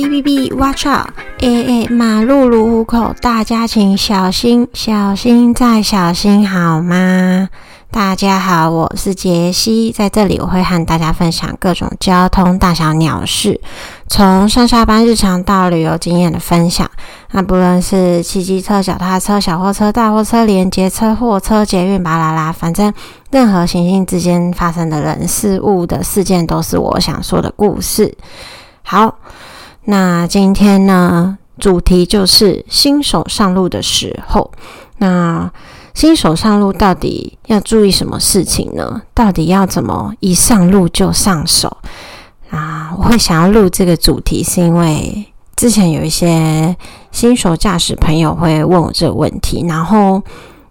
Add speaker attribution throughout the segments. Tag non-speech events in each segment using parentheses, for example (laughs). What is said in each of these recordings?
Speaker 1: 哔哔哔，Watch out！哎哎，马路如虎口，大家请小心，小心再小心，好吗？大家好，我是杰西，在这里我会和大家分享各种交通大小鸟事，从上下班日常到旅游经验的分享。那不论是骑机车、脚踏车、小货车、大货车、连接车、货车、捷运、巴拉拉，反正任何行星之间发生的人事物的事件，都是我想说的故事。好，那今天呢，主题就是新手上路的时候。那新手上路到底要注意什么事情呢？到底要怎么一上路就上手啊？我会想要录这个主题，是因为之前有一些新手驾驶朋友会问我这个问题，然后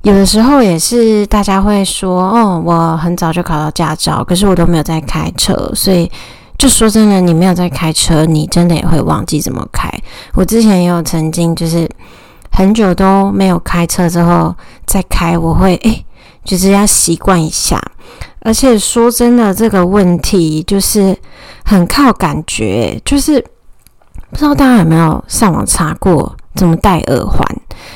Speaker 1: 有的时候也是大家会说：“哦，我很早就考到驾照，可是我都没有在开车。”所以就说真的，你没有在开车，你真的也会忘记怎么开。我之前也有曾经就是。很久都没有开车之后再开，我会诶，就是要习惯一下。而且说真的，这个问题就是很靠感觉，就是不知道大家有没有上网查过怎么戴耳环，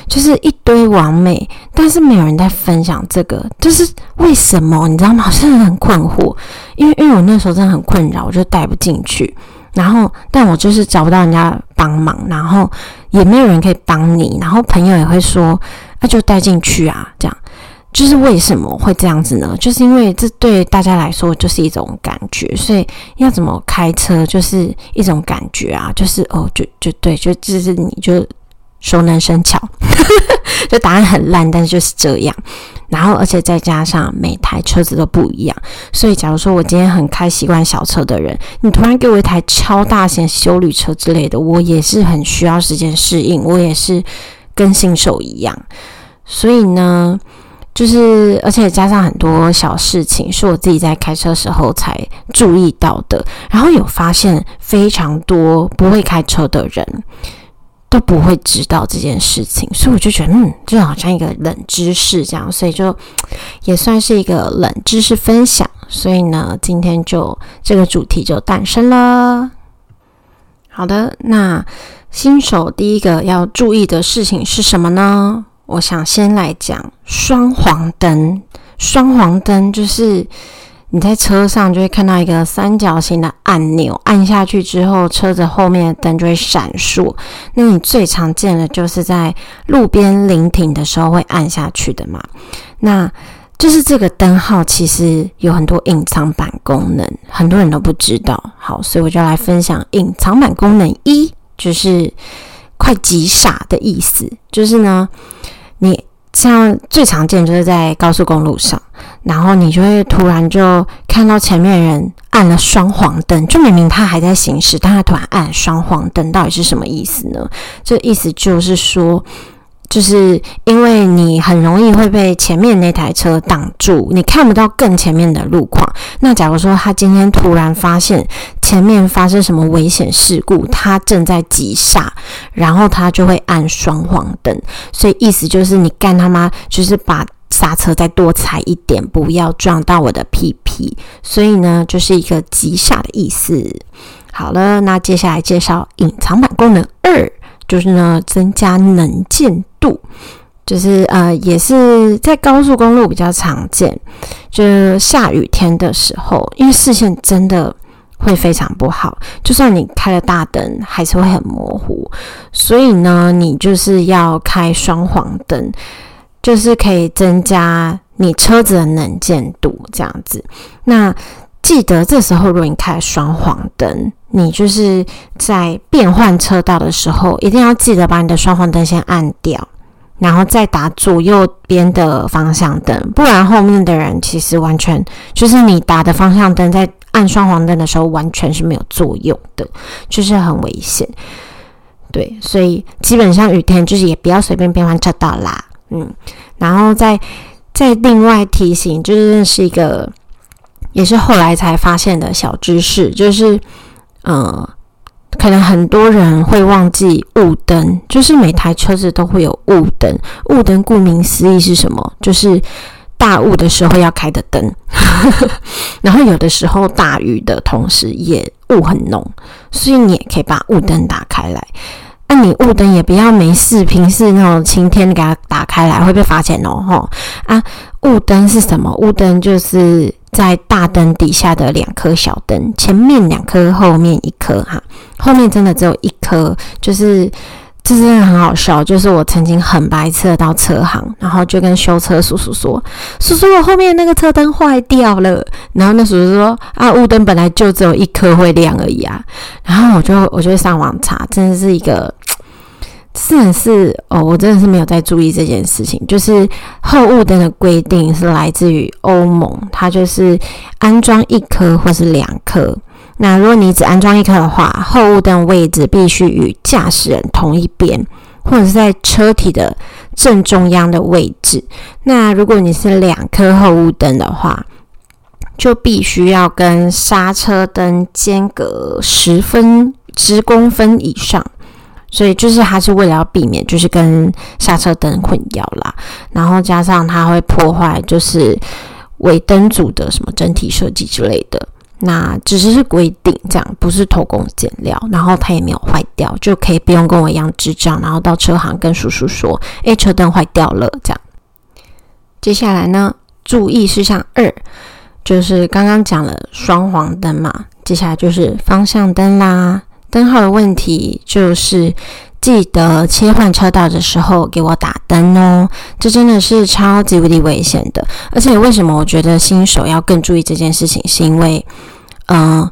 Speaker 1: 就是一堆完美，但是没有人在分享这个，就是为什么？你知道吗？好像很困惑，因为因为我那时候真的很困扰，我就戴不进去。然后，但我就是找不到人家帮忙，然后也没有人可以帮你，然后朋友也会说，那就戴进去啊，这样，就是为什么会这样子呢？就是因为这对大家来说就是一种感觉，所以要怎么开车就是一种感觉啊，就是哦，就就对，就就是你就。熟能生巧，(laughs) 就答案很烂，但是就是这样。然后，而且再加上每台车子都不一样，所以假如说我今天很开习惯小车的人，你突然给我一台超大型修旅车之类的，我也是很需要时间适应，我也是跟新手一样。所以呢，就是而且加上很多小事情，是我自己在开车时候才注意到的，然后有发现非常多不会开车的人。都不会知道这件事情，所以我就觉得，嗯，就好像一个冷知识这样，所以就 (tsk) 也算是一个冷知识分享。所以呢，今天就这个主题就诞生了。好的，那新手第一个要注意的事情是什么呢？我想先来讲双黄灯。双黄灯就是。你在车上就会看到一个三角形的按钮，按下去之后，车子后面的灯就会闪烁。那你最常见的就是在路边临停的时候会按下去的嘛？那就是这个灯号其实有很多隐藏版功能，很多人都不知道。好，所以我就来分享隐藏版功能一，就是快急刹的意思。就是呢，你。像最常见就是在高速公路上，然后你就会突然就看到前面人按了双黄灯，就明明他还在行驶，但他突然按双黄灯，到底是什么意思呢？这意思就是说。就是因为你很容易会被前面那台车挡住，你看不到更前面的路况。那假如说他今天突然发现前面发生什么危险事故，他正在急刹，然后他就会按双黄灯。所以意思就是你干他妈就是把刹车再多踩一点，不要撞到我的屁屁。所以呢，就是一个急刹的意思。好了，那接下来介绍隐藏版功能二。就是呢，增加能见度，就是呃，也是在高速公路比较常见。就下雨天的时候，因为视线真的会非常不好，就算你开了大灯，还是会很模糊。所以呢，你就是要开双黄灯，就是可以增加你车子的能见度，这样子。那记得这时候，如果你开双黄灯，你就是在变换车道的时候，一定要记得把你的双黄灯先按掉，然后再打左右边的方向灯，不然后面的人其实完全就是你打的方向灯在按双黄灯的时候完全是没有作用的，就是很危险。对，所以基本上雨天就是也不要随便变换车道啦。嗯，然后再再另外提醒，就是是一个。也是后来才发现的小知识，就是，呃，可能很多人会忘记雾灯，就是每台车子都会有雾灯。雾灯顾名思义是什么？就是大雾的时候要开的灯，(laughs) 然后有的时候大雨的同时也雾很浓，所以你也可以把雾灯打开来。那你雾灯也不要没事，平时那种晴天给它打开来会被罚钱哦。吼啊，雾灯是什么？雾灯就是在大灯底下的两颗小灯，前面两颗，后面一颗哈。后面真的只有一颗，就是。这真的很好笑，就是我曾经很白痴的到车行，然后就跟修车叔叔说：“叔叔，我后面那个车灯坏掉了。”然后那叔叔说：“啊，雾灯本来就只有一颗会亮而已啊。”然后我就我就上网查，真的是一个，真的是哦，我真的是没有在注意这件事情。就是后雾灯的规定是来自于欧盟，它就是安装一颗或是两颗。那如果你只安装一颗的话，后雾灯位置必须与驾驶人同一边，或者是在车体的正中央的位置。那如果你是两颗后雾灯的话，就必须要跟刹车灯间隔十分十公分以上。所以就是它是为了要避免就是跟刹车灯混淆啦，然后加上它会破坏就是尾灯组的什么整体设计之类的。那只是是规定，这样不是偷工减料，然后它也没有坏掉，就可以不用跟我一样智障，然后到车行跟叔叔说：“诶，车灯坏掉了。”这样。接下来呢，注意事项二，就是刚刚讲了双黄灯嘛，接下来就是方向灯啦。灯号的问题就是记得切换车道的时候给我打灯哦，这真的是超级无敌危险的。而且为什么我觉得新手要更注意这件事情，是因为。嗯，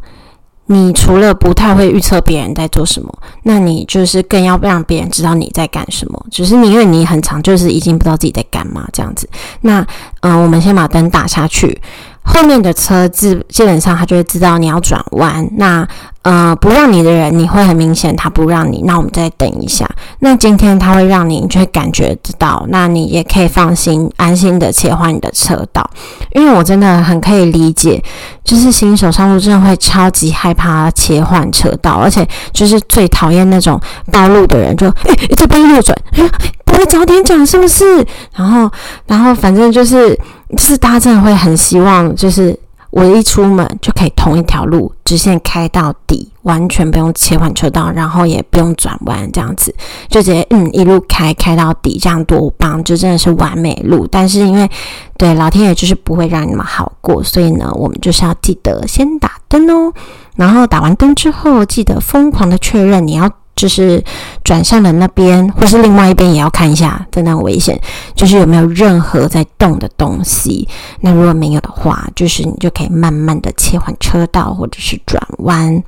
Speaker 1: 你除了不太会预测别人在做什么，那你就是更要让别人知道你在干什么。只是你因为你很长，就是已经不知道自己在干嘛这样子。那嗯，我们先把灯打下去。后面的车子基本上他就会知道你要转弯，那呃不让你的人，你会很明显他不让你，那我们再等一下。那今天他会让你，你就会感觉得到，那你也可以放心安心的切换你的车道，因为我真的很可以理解，就是新手上路真的会超级害怕切换车道，而且就是最讨厌那种暴露的人，就哎这边右转，哎不会早点讲是不是？然后然后反正就是。就是大家真的会很希望，就是我一出门就可以同一条路直线开到底，完全不用切换车道，然后也不用转弯，这样子就直接嗯一路开开到底，这样多棒，就真的是完美路。但是因为对老天爷就是不会让你们好过，所以呢，我们就是要记得先打灯哦，然后打完灯之后，记得疯狂的确认你要。就是转向的那边，或是另外一边也要看一下，真的很危险。就是有没有任何在动的东西。那如果没有的话，就是你就可以慢慢的切换车道或者是转弯。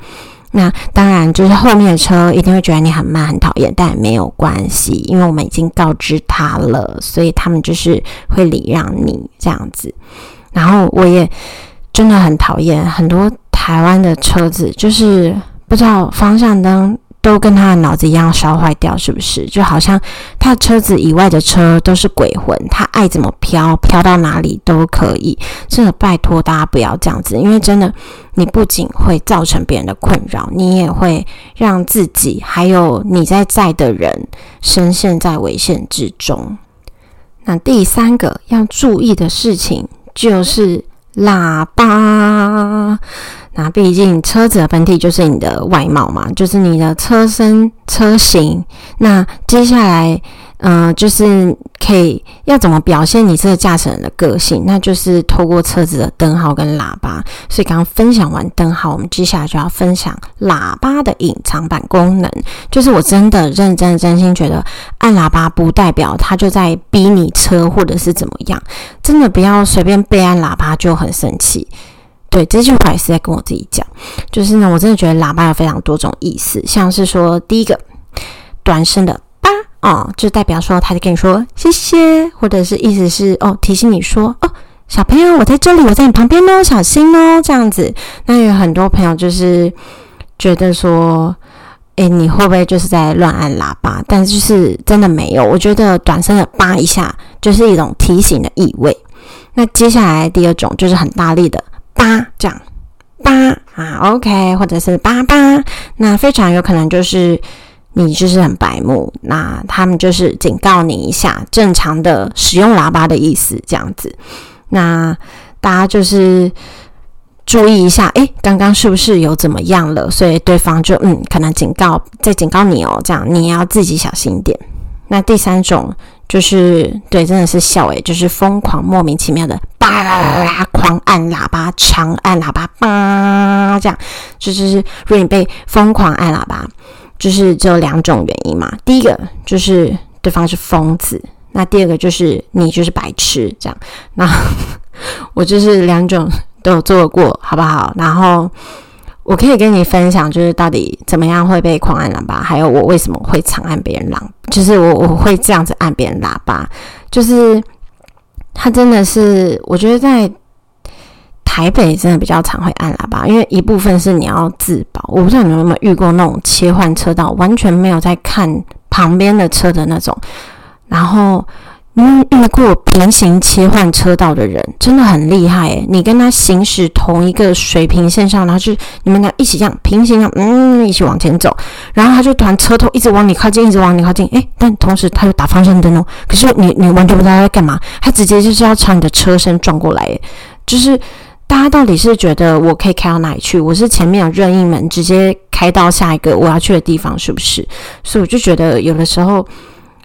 Speaker 1: 那当然，就是后面的车一定会觉得你很慢、很讨厌，但也没有关系，因为我们已经告知他了，所以他们就是会礼让你这样子。然后我也真的很讨厌很多台湾的车子，就是不知道方向灯。都跟他的脑子一样烧坏掉，是不是？就好像他车子以外的车都是鬼魂，他爱怎么飘，飘到哪里都可以。真的，拜托大家不要这样子，因为真的，你不仅会造成别人的困扰，你也会让自己还有你在在的人深陷在危险之中。那第三个要注意的事情就是喇叭。那毕竟车子的本体就是你的外貌嘛，就是你的车身车型。那接下来，嗯，就是可以要怎么表现你这个驾驶人的个性？那就是透过车子的灯号跟喇叭。所以刚刚分享完灯号，我们接下来就要分享喇叭的隐藏版功能。就是我真的认真真心觉得，按喇叭不代表他就在逼你车或者是怎么样。真的不要随便被按喇叭就很生气。对这句话也是在跟我自己讲，就是呢，我真的觉得喇叭有非常多种意思，像是说第一个短声的“”哦，就代表说他就跟你说谢谢，或者是意思是哦提醒你说哦小朋友我在这里，我在你旁边哦，小心哦这样子。那有很多朋友就是觉得说，诶，你会不会就是在乱按喇叭？但就是真的没有，我觉得短声的“叭”一下就是一种提醒的意味。那接下来第二种就是很大力的。叭这样，叭啊，OK，或者是叭叭，那非常有可能就是你就是很白目，那他们就是警告你一下，正常的使用喇叭的意思这样子。那大家就是注意一下，诶，刚刚是不是有怎么样了？所以对方就嗯，可能警告再警告你哦，这样你要自己小心一点。那第三种就是对，真的是笑诶，就是疯狂莫名其妙的叭啦啦啦狂按喇叭，长按喇叭叭，这样就是如果你被疯狂按喇叭，就是只有两种原因嘛。第一个就是对方是疯子。那第二个就是你就是白痴这样，那我就是两种都有做过，好不好？然后我可以跟你分享，就是到底怎么样会被狂按喇叭，还有我为什么会常按别人喇，就是我我会这样子按别人喇叭，就是他真的是，我觉得在台北真的比较常会按喇叭，因为一部分是你要自保，我不知道你们有没有遇过那种切换车道完全没有在看旁边的车的那种。然后，因为遇过平行切换车道的人真的很厉害诶，你跟他行驶同一个水平线上，然后就你们俩一起这样平行，嗯，一起往前走。然后他就突然车头一直往你靠近，一直往你靠近。诶，但同时他又打方向灯哦。可是你你完全不知道他在干嘛，他直接就是要朝你的车身撞过来诶。就是大家到底是觉得我可以开到哪里去？我是前面有任意门，直接开到下一个我要去的地方，是不是？所以我就觉得有的时候。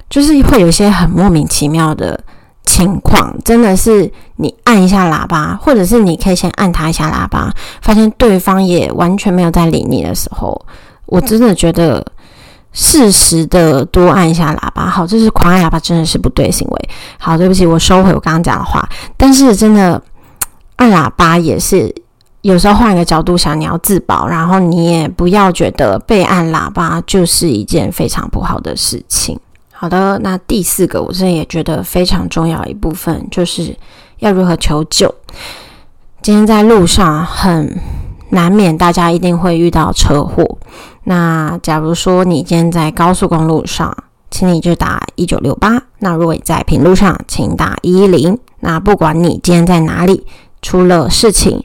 Speaker 1: 就是会有一些很莫名其妙的情况，真的是你按一下喇叭，或者是你可以先按他一下喇叭，发现对方也完全没有在理你的时候，我真的觉得适时的多按一下喇叭。好，这是狂按喇叭真的是不对行为。好，对不起，我收回我刚刚讲的话。但是真的按喇叭也是有时候换一个角度想，你要自保，然后你也不要觉得被按喇叭就是一件非常不好的事情。好的，那第四个，我这也觉得非常重要一部分，就是要如何求救。今天在路上很难免，大家一定会遇到车祸。那假如说你今天在高速公路上，请你就打一九六八。那如果你在平路上，请打一一零。那不管你今天在哪里出了事情，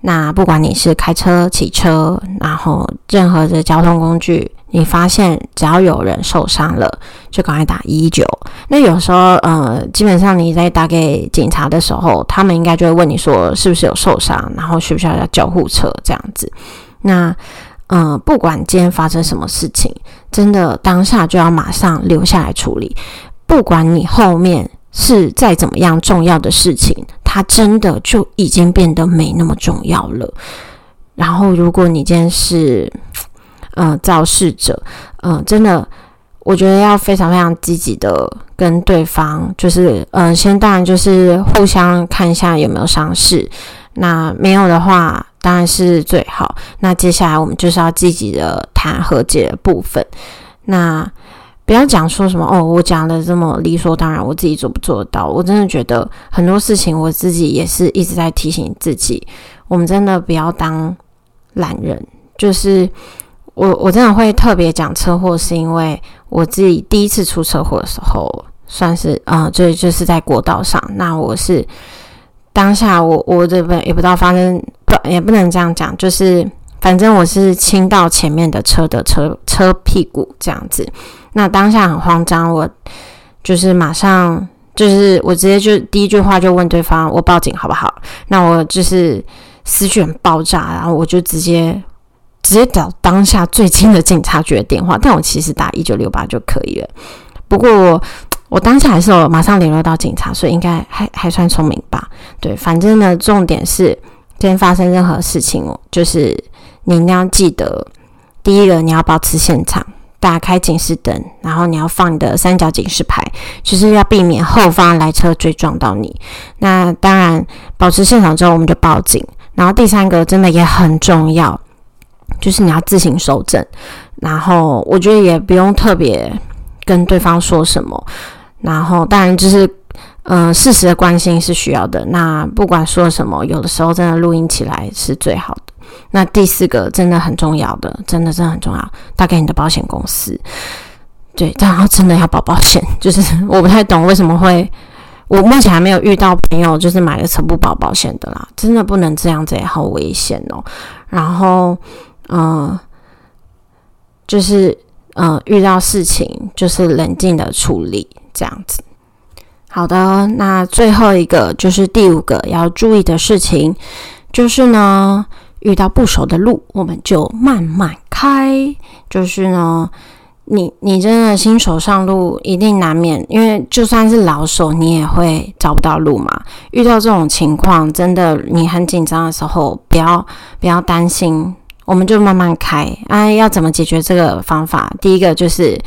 Speaker 1: 那不管你是开车、骑车，然后任何的交通工具。你发现只要有人受伤了，就赶快打一九。那有时候，呃，基本上你在打给警察的时候，他们应该就会问你说是不是有受伤，然后需不需要叫救护车这样子。那，嗯，不管今天发生什么事情，真的当下就要马上留下来处理。不管你后面是再怎么样重要的事情，它真的就已经变得没那么重要了。然后，如果你今天是。嗯，肇事者，嗯，真的，我觉得要非常非常积极的跟对方，就是，嗯，先当然就是互相看一下有没有伤势，那没有的话，当然是最好。那接下来我们就是要积极的谈和解的部分。那不要讲说什么哦，我讲的这么理所当然，我自己做不做得到？我真的觉得很多事情，我自己也是一直在提醒自己，我们真的不要当懒人，就是。我我真的会特别讲车祸，是因为我自己第一次出车祸的时候，算是啊，就就是在国道上。那我是当下我我这边也不知道发生不也不能这样讲，就是反正我是亲到前面的车的车车屁股这样子。那当下很慌张，我就是马上就是我直接就第一句话就问对方：我报警好不好？那我就是思绪很爆炸，然后我就直接。直接找当下最近的警察局的电话，但我其实打一九六八就可以了。不过我我当下还是有马上联络到警察，所以应该还还算聪明吧。对，反正呢，重点是今天发生任何事情哦，就是你一定要记得，第一个你要保持现场，打开警示灯，然后你要放你的三角警示牌，就是要避免后方来车追撞到你。那当然，保持现场之后我们就报警。然后第三个真的也很重要。就是你要自行收证，然后我觉得也不用特别跟对方说什么，然后当然就是嗯，事实的关心是需要的。那不管说什么，有的时候真的录音起来是最好的。那第四个真的很重要的，真的真的很重要，打给你的保险公司。对，然后真的要保保险。就是我不太懂为什么会，我目前还没有遇到朋友就是买了车不保保险的啦，真的不能这样子，也好危险哦。然后。嗯，就是嗯，遇到事情就是冷静的处理这样子。好的，那最后一个就是第五个要注意的事情，就是呢，遇到不熟的路，我们就慢慢开。就是呢，你你真的新手上路，一定难免，因为就算是老手，你也会找不到路嘛。遇到这种情况，真的你很紧张的时候，不要不要担心，我们就慢慢开。哎，要怎么解决这个方法？第一个就是，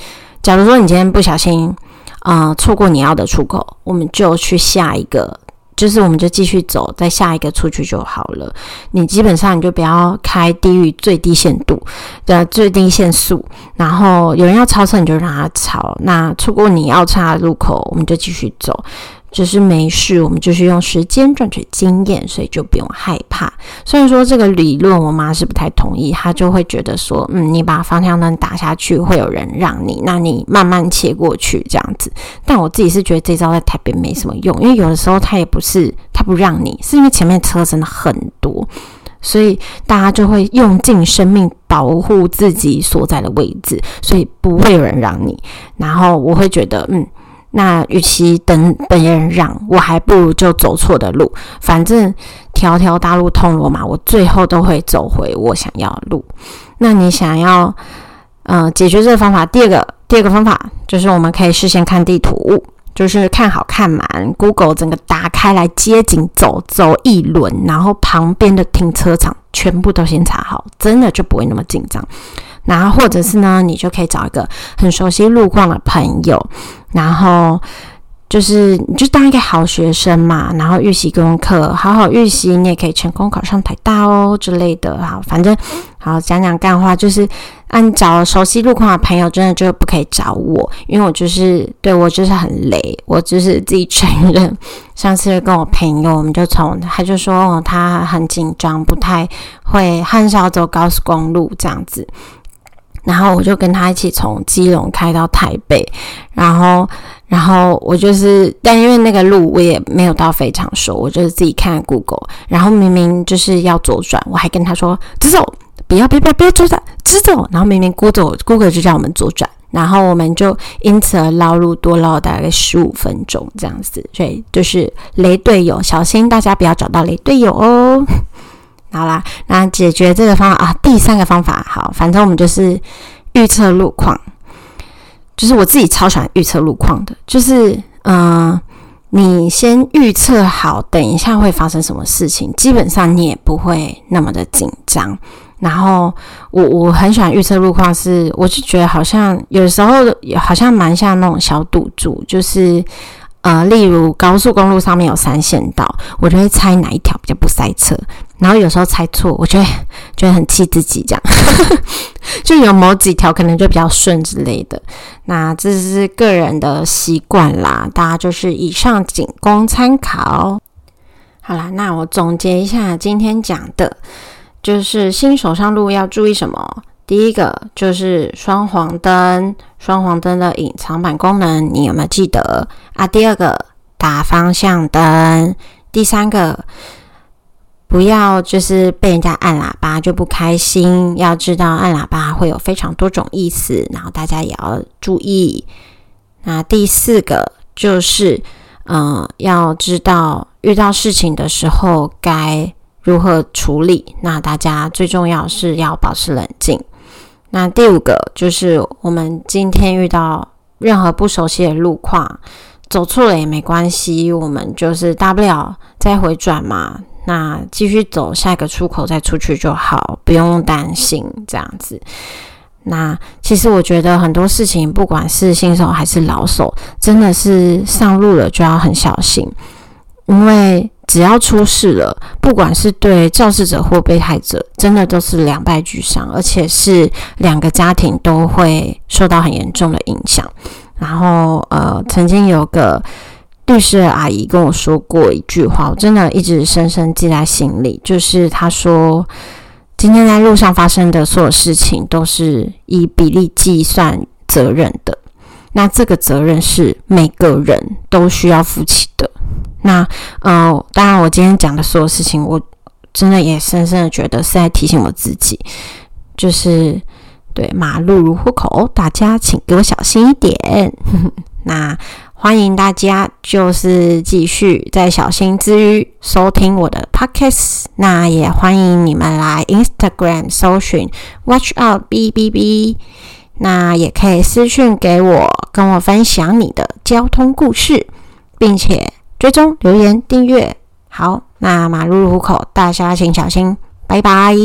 Speaker 1: 假如说你今天不小心。啊，错过你要的出口，我们就去下一个，就是我们就继续走，再下一个出去就好了。你基本上你就不要开低于最低限度的最低限速，然后有人要超车你就让他超。那错过你要插的路口，我们就继续走。就是没事，我们就是用时间赚取经验，所以就不用害怕。虽然说这个理论我妈是不太同意，她就会觉得说，嗯，你把方向灯打下去，会有人让你，那你慢慢切过去这样子。但我自己是觉得这招在台北没什么用，因为有的时候他也不是他不让你，是因为前面车真的很多，所以大家就会用尽生命保护自己所在的位置，所以不会有人让你。然后我会觉得，嗯。那与其等等人让，我还不如就走错的路。反正条条大路通罗马，我最后都会走回我想要的路。那你想要，呃，解决这个方法，第二个，第二个方法就是我们可以事先看地图，就是看好看满，Google 整个打开来街景走走一轮，然后旁边的停车场全部都先查好，真的就不会那么紧张。然后，或者是呢，你就可以找一个很熟悉路况的朋友，然后就是你就当一个好学生嘛，然后预习功课，好好预习，你也可以成功考上台大哦之类的。好，反正好讲讲干话，就是按找熟悉路况的朋友，真的就不可以找我，因为我就是对我就是很雷，我就是自己承认。(laughs) 上次跟我朋友，我们就从他就说哦他很紧张，不太会，很少走高速公路这样子。然后我就跟他一起从基隆开到台北，然后，然后我就是，但因为那个路我也没有到非常熟，我就是自己看 Google，然后明明就是要左转，我还跟他说直走，不要，不要，不要左转，直走。然后明明 Google Google 就叫我们左转，然后我们就因此而绕路多绕大概十五分钟这样子，所以就是雷队友，小心大家不要找到雷队友哦。好啦，那解决这个方法啊，第三个方法好，反正我们就是预测路况，就是我自己超喜欢预测路况的，就是嗯，你先预测好，等一下会发生什么事情，基本上你也不会那么的紧张。然后我我很喜欢预测路况，是我就觉得好像有时候好像蛮像那种小赌注，就是呃，例如高速公路上面有三线道，我就会猜哪一条比较不塞车。然后有时候猜错，我觉得觉得很气自己，这样 (laughs) 就有某几条可能就比较顺之类的。那这是个人的习惯啦，大家就是以上仅供参考。好啦，那我总结一下今天讲的，就是新手上路要注意什么？第一个就是双黄灯，双黄灯的隐藏版功能你有没有记得啊？第二个打方向灯，第三个。不要就是被人家按喇叭就不开心，要知道按喇叭会有非常多种意思，然后大家也要注意。那第四个就是，嗯，要知道遇到事情的时候该如何处理。那大家最重要是要保持冷静。那第五个就是，我们今天遇到任何不熟悉的路况，走错了也没关系，我们就是大不了再回转嘛。那继续走下一个出口再出去就好，不用担心这样子。那其实我觉得很多事情，不管是新手还是老手，真的是上路了就要很小心，因为只要出事了，不管是对肇事者或被害者，真的都是两败俱伤，而且是两个家庭都会受到很严重的影响。然后呃，曾经有个。律师阿姨跟我说过一句话，我真的一直深深记在心里。就是她说，今天在路上发生的所有事情都是以比例计算责任的。那这个责任是每个人都需要负起的。那呃，当然，我今天讲的所有事情，我真的也深深的觉得是在提醒我自己，就是对马路如虎口，大家请给我小心一点。(laughs) 那。欢迎大家就是继续在小心之余收听我的 podcast，那也欢迎你们来 Instagram 搜寻 Watch Out B B B，那也可以私讯给我，跟我分享你的交通故事，并且追踪留言订阅。好，那马路虎口大家请小心，拜拜。